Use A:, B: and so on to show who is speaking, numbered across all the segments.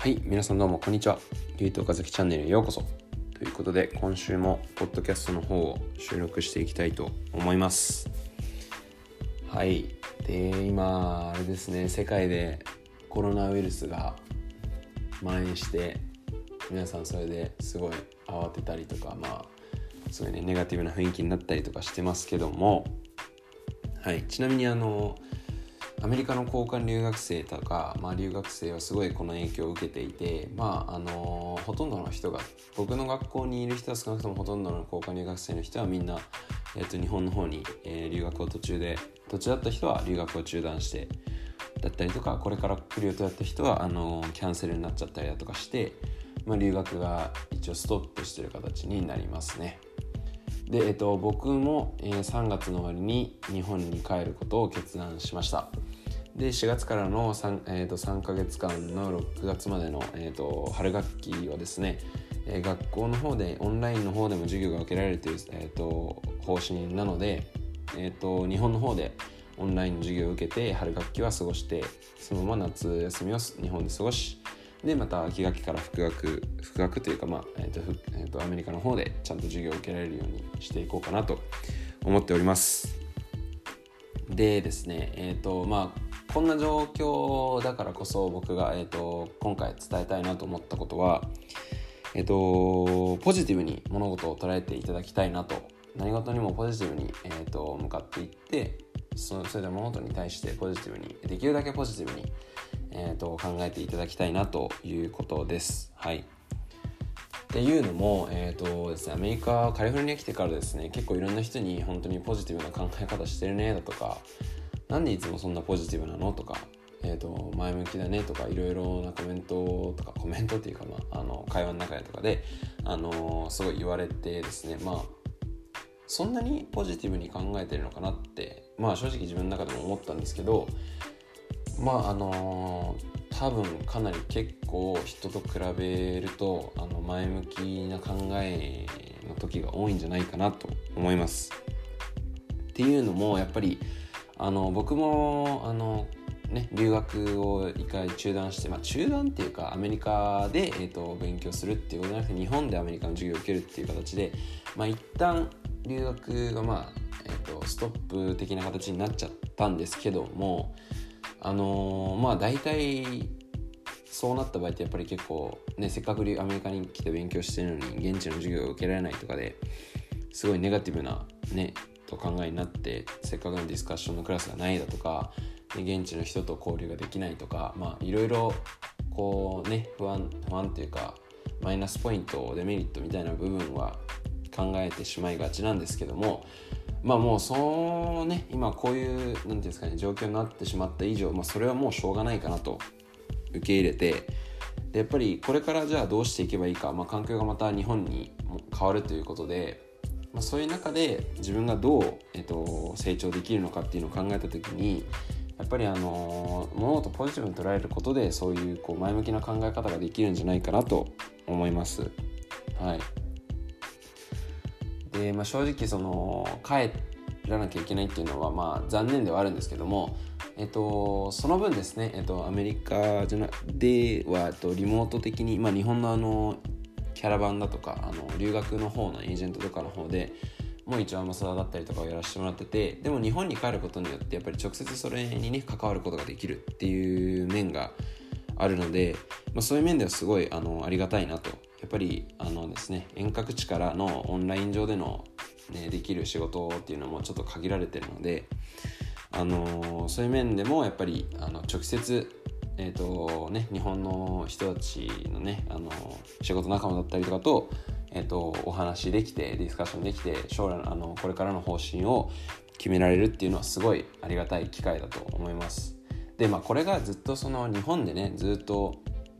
A: はい皆さんどうもこんにちは。ゆうと岡崎チャンネルへようこそ。ということで今週もポッドキャストの方を収録していきたいと思います。はいで今あれですね世界でコロナウイルスが蔓延して皆さんそれですごい慌てたりとかまあすごいねネガティブな雰囲気になったりとかしてますけども。はいちなみにあのアメリカの交換留学生とか、まあ、留学生はすごいこの影響を受けていて、まああのほとんどの人が僕の学校にいる人は少なくともほとんどの交換留学生の人はみんな、えっと、日本の方に、えー、留学を途中で途中だった人は留学を中断してだったりとかこれから来る予定だった人はあのキャンセルになっちゃったりだとかして、まあ、留学が一応ストップしてる形になりますね。で、えっと、僕も、えー、3月の終わりに日本に帰ることを決断しました。で4月からの 3,、えー、と3ヶ月間の6月までの、えー、と春学期はですね、えー、学校の方でオンラインの方でも授業が受けられるという、えー、と方針なので、えー、と日本の方でオンラインの授業を受けて春学期は過ごしてそのまま夏休みを日本で過ごしでまた秋学期から復学復学というか、まあえーとえー、とアメリカの方でちゃんと授業を受けられるようにしていこうかなと思っております。でですねえっ、ー、とまあこんな状況だからこそ僕が、えーと、今回伝えたいなと思ったことは、えーと、ポジティブに物事を捉えていただきたいなと。何事にもポジティブに、えーと、向かっていってそそれで物事に対してポジティブにできるだけポジティブに、えー、と考えていただきたいなということです。はい。っていうのも、えーとですね、アメリカカリフォルニア来てからですね結構いろんな人に本当にポジティブな考え方してるねだとかなんでいつもそんなポジティブなの？とか、えーと、前向きだね？とかいろいろなコメントとかコメントっていうか、まあ、あの会話の中やとかで、あのー、すごい言われてですねまあそんなにポジティブに考えてるのかなってまあ正直自分の中でも思ったんですけどまああのー、多分かなり結構人と比べるとあの前向きな考えの時が多いんじゃないかなと思います。っていうのもやっぱりあの僕もあのね、留学を一回中断して、まあ、中断っていうかアメリカで、えーと、勉強するっていうことじゃなくて日本でアメリカの授業を受けるっていう形で、まあ、一旦留学が、まあえーと、ストップ的な形になっちゃったんですけどもあのー、まあ大体そうなった場合ってやっぱり結構、ね、せっかくアメリカに来て勉強してるのに現地の授業を受けられないとかですごいネガティブな、ね、と考えになってせっかくのディスカッションのクラスがないだとか現地の人と交流ができないとかまあいろいろこうね不安不安っていうかマイナスポイントデメリットみたいな部分は考えてしまいがちなんですけどもまあもうそうね今こういう何て言うんですかね状況になってしまった以上、まあ、それはもうしょうがないかなと受け入れてでやっぱりこれからじゃあどうしていけばいいか、まあ、環境がまた日本に変わるということでまあ、そういう中で自分がどう、えっと、成長できるのかっていうのを考えた時にやっぱりあの物事ポジティブに捉えることでそういうこう前向きな考え方ができるんじゃないかなと思います。はいでまあ、正直その帰らなきゃいけないっていうのはまあ残念ではあるんですけども、えっと、その分ですね、えっと、アメリカじゃなでは、えっと、リモート的に、まあ、日本のあのキャラバンだとかあの留学の方のエージェントとかの方でもう一応アンバサダだったりとかをやらせてもらっててでも日本に帰ることによってやっぱり直接それにね関わることができるっていう面があるので、まあ、そういう面ではすごいあのありがたいなとやっぱりあのですね遠隔地からのオンライン上での、ね、できる仕事っていうのもちょっと限られてるのであのそういう面でもやっぱりあの直接えーとね、日本の人たちのねあの仕事仲間だったりとかと,、えーと、お話できてディスカッションできて将来のあのこれからの方針を決められるっていうのはすごいありがたい機会だと思います。でまあこれがずっとその日本でねずっと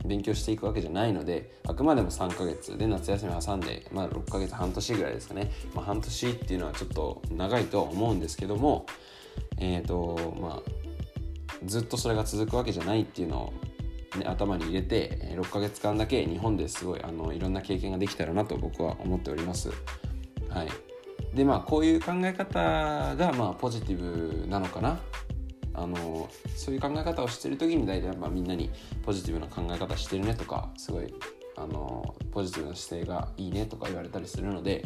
A: 勉強していくわけじゃないのであくまでも3ヶ月で夏休み挟んで、まあ、6ヶ月半年ぐらいですかね、まあ、半年っていうのはちょっと長いとは思うんですけどもえっ、ー、とまあずっとそれが続くわけじゃないっていうのを、ね、頭に入れて6ヶ月間だけ日本ですごいあのいろんな経験ができたらなと僕は思っております。はい、でまあこういう考え方がまあポジティブなのかな。あのそういう考え方をしてる時に大体まあみんなにポジティブな考え方してるねとかすごいあのポジティブな姿勢がいいねとか言われたりするので、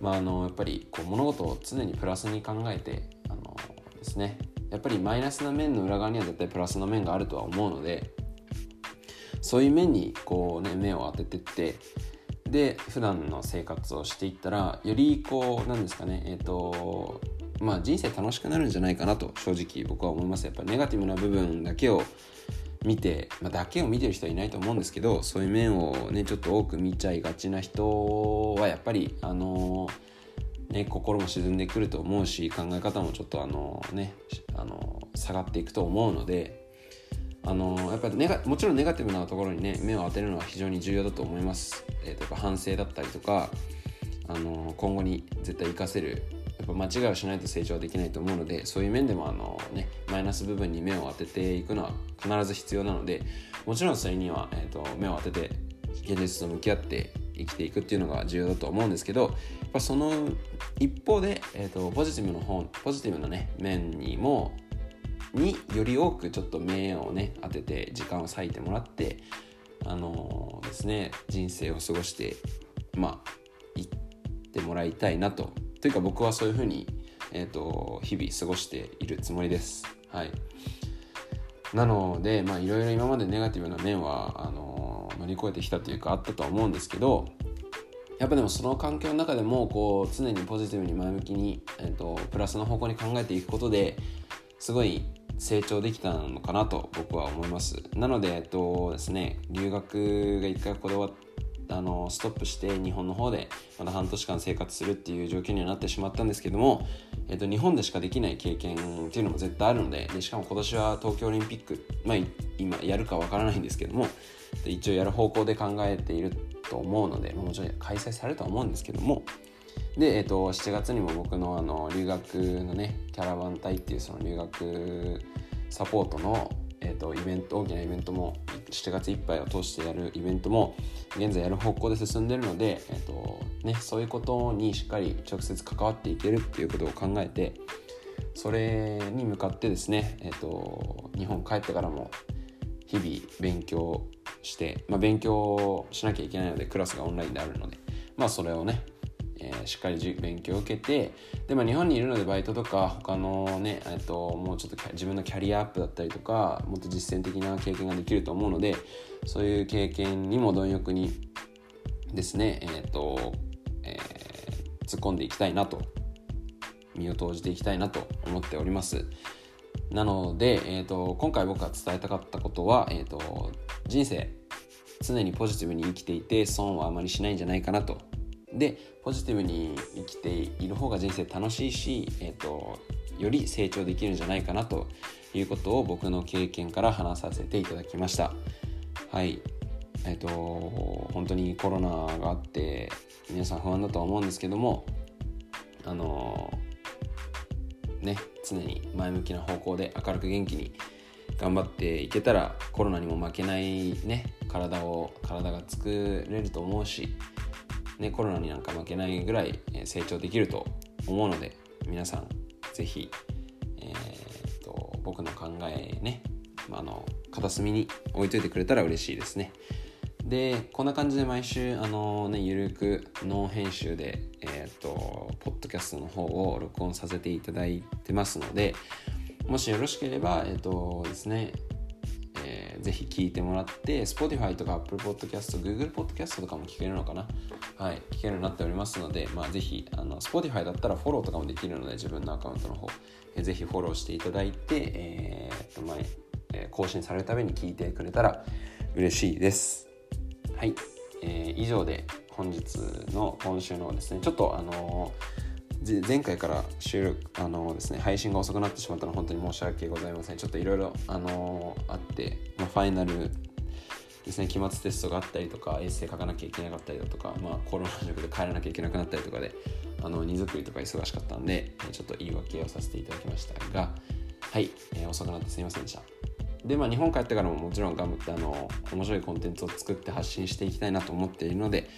A: まあ、あのやっぱりこう物事を常にプラスに考えてあのですね。やっぱりマイナスな面の裏側には絶対プラスの面があるとは思うのでそういう面にこうね目を当ててってで普段の生活をしていったらよりこうなんですかねえっ、ー、とまあ人生楽しくなるんじゃないかなと正直僕は思いますやっぱりネガティブな部分だけを見て、まあ、だけを見てる人はいないと思うんですけどそういう面をねちょっと多く見ちゃいがちな人はやっぱりあのね、心も沈んでくると思うし考え方もちょっとあのねあの下がっていくと思うのであのやっぱりネガもちろんネガティブなところにね目を当てるのは非常に重要だと思います。えー、と反省だったりとかあの今後に絶対活かせるぱ間違いをしないと成長できないと思うのでそういう面でもあの、ね、マイナス部分に目を当てていくのは必ず必要なのでもちろんそれには、えーと、目を当てて現実と向き合って生きていくっていうのが重要だと思うんですけどやっぱその一方で、えーと、ポジティブの方ポジティブな、ね、面にもにより多くちょっと目をね当てて時間を割いてもらってあのー、ですね人生を過ごしてまあ行ってもらいたいなとというか僕はそういうふうに、えーと、日々過ごしているつもりです。はい、なのでまあいろいろ今までネガティブな面はあの乗り越えてきたというかあったとは思うんですけどやっぱでもその環境の中でもこう常にポジティブに前向きに、えーと、プラスの方向に考えていくことですごい成長できたのかなと僕は思いますなのでえっとですね留学が一回こだわってあのストップして日本の方でまだ半年間生活するっていう状況にはなってしまったんですけども、えっと、日本でしかできない経験っていうのも絶対あるのででしかも今年は東京オリンピック、まあ、今やるかわからないんですけども一応やる方向で考えていると思うのでもちろん開催されるとは思うんですけどもで、えっと、7月にも僕のあの留学のねキャラバン隊っていうその留学サポートのえーと、イベント大きなイベントも7月いっぱいを通してやるイベントも現在やる方向で進んでるので、えーとね、そういうことにしっかり直接関わっていけるっていうことを考えてそれに向かってですね、えーと、日本帰ってからも日々勉強して、まあ、勉強しなきゃいけないのでクラスがオンラインであるので、まあ、それをねえー、しっかり勉強を受けてで、まあ、日本にいるのでバイトとか他のね、えー、ともうちょっと自分のキャリアアップだったりとかもっと実践的な経験ができると思うのでそういう経験にも貪欲にですね、えーとえー、突っ込んでいきたいなと身を投じていきたいなと思っております。なので、えーと、今回僕が伝えたかったことは、えーと人生常にポジティブに生きていて損はあまりしないんじゃないかなとでポジティブに生きている方が人生楽しいし、えーと、より成長できるんじゃないかなということを僕の経験から話させていただきました。はい。えっ、ー、と本当にコロナがあって皆さん不安だとは思うんですけどもあのね常に前向きな方向で明るく元気に頑張っていけたらコロナにも負けないね体を体が作れると思うしね、コロナになんか負けないぐらい成長できると思うので皆さん是非、えーと、僕の考えね、まあ、の片隅に置いといてくれたら嬉しいですね。でこんな感じで毎週あのねゆるくノー編集でえっ、ー、とポッドキャストの方を録音させていただいてますのでもしよろしければえっ、ー、とですねぜひ聞いてもらって Spotify とか Apple Podcast、Google Podcast とかも聞けるのかな？はい、聞けるようになっておりますので、まあ、ぜひあの Spotify だったらフォローとかもできるので自分のアカウントの方、えぜひフォローしていただいて、えー、っと前え更新されるために聞いてくれたら嬉しいです。はい、えー、以上で本日の今週のですねちょっとあの前回から収録あのですね配信が遅くなってしまったのは本当に申し訳ございませんちょっといろいろあのあって、ファイナルですね期末テストがあったりとかエッセイ書かなきゃいけなかったりだとか、まあ、コロナ状況で帰らなきゃいけなくなったりとかであの荷造りとか忙しかったんでちょっと言い訳をさせていただきましたがはい、えー、遅くなってすいませんでしたでまあ日本帰ってからももちろん頑張ってあの面白いコンテンツを作って発信していきたいなと思っているので、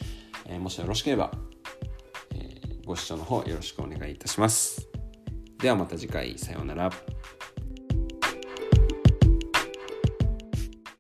A: えー、もしよろしければえご視聴の方よろしくお願いいたします。ではまた次回さようなら。